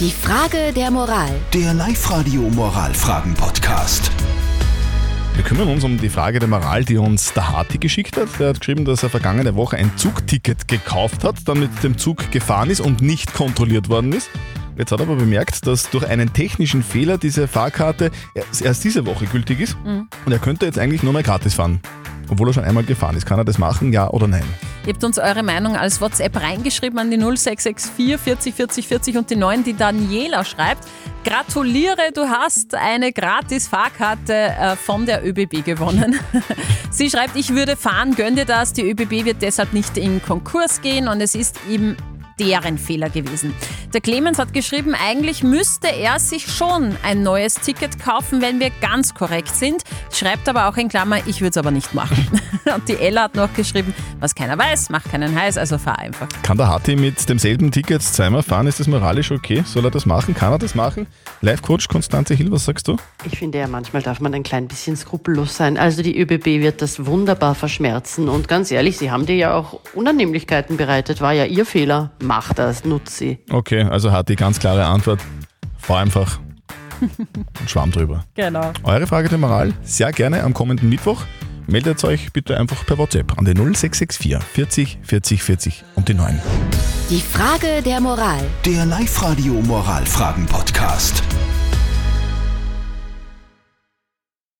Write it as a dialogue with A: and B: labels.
A: Die Frage der Moral.
B: Der Live-Radio Moralfragen-Podcast.
C: Wir kümmern uns um die Frage der Moral, die uns der Harti geschickt hat. Der hat geschrieben, dass er vergangene Woche ein Zugticket gekauft hat, dann mit dem Zug gefahren ist und nicht kontrolliert worden ist. Jetzt hat er aber bemerkt, dass durch einen technischen Fehler diese Fahrkarte erst, erst diese Woche gültig ist und er könnte jetzt eigentlich nur mehr gratis fahren. Obwohl er schon einmal gefahren ist. Kann er das machen, ja oder nein?
D: Ihr habt uns eure Meinung als WhatsApp reingeschrieben an die 0664 40 40 40 und die 9, die Daniela schreibt. Gratuliere, du hast eine gratis Fahrkarte äh, von der ÖBB gewonnen. Sie schreibt, ich würde fahren, gönn dir das. Die ÖBB wird deshalb nicht in Konkurs gehen und es ist eben deren Fehler gewesen. Der Clemens hat geschrieben, eigentlich müsste er sich schon ein neues Ticket kaufen, wenn wir ganz korrekt sind. Schreibt aber auch in Klammer, ich würde es aber nicht machen. Und die Ella hat noch geschrieben, was keiner weiß, macht keinen heiß, also fahr einfach.
C: Kann der Harti mit demselben Ticket zweimal fahren? Ist das moralisch okay? Soll er das machen? Kann er das machen? Live-Coach Konstanze Hill, was sagst du?
E: Ich finde ja, manchmal darf man ein klein bisschen skrupellos sein. Also die ÖBB wird das wunderbar verschmerzen. Und ganz ehrlich, sie haben dir ja auch Unannehmlichkeiten bereitet. War ja ihr Fehler. Mach das, nutz sie.
C: Okay, also Harti, ganz klare Antwort. Fahr einfach. Und Schwamm drüber.
D: Genau.
C: Eure Frage der Moral sehr gerne am kommenden Mittwoch. Meldet euch bitte einfach per WhatsApp an die 0664 40 40 40 und die 9.
A: Die Frage der Moral.
B: Der Live-Radio Moralfragen-Podcast.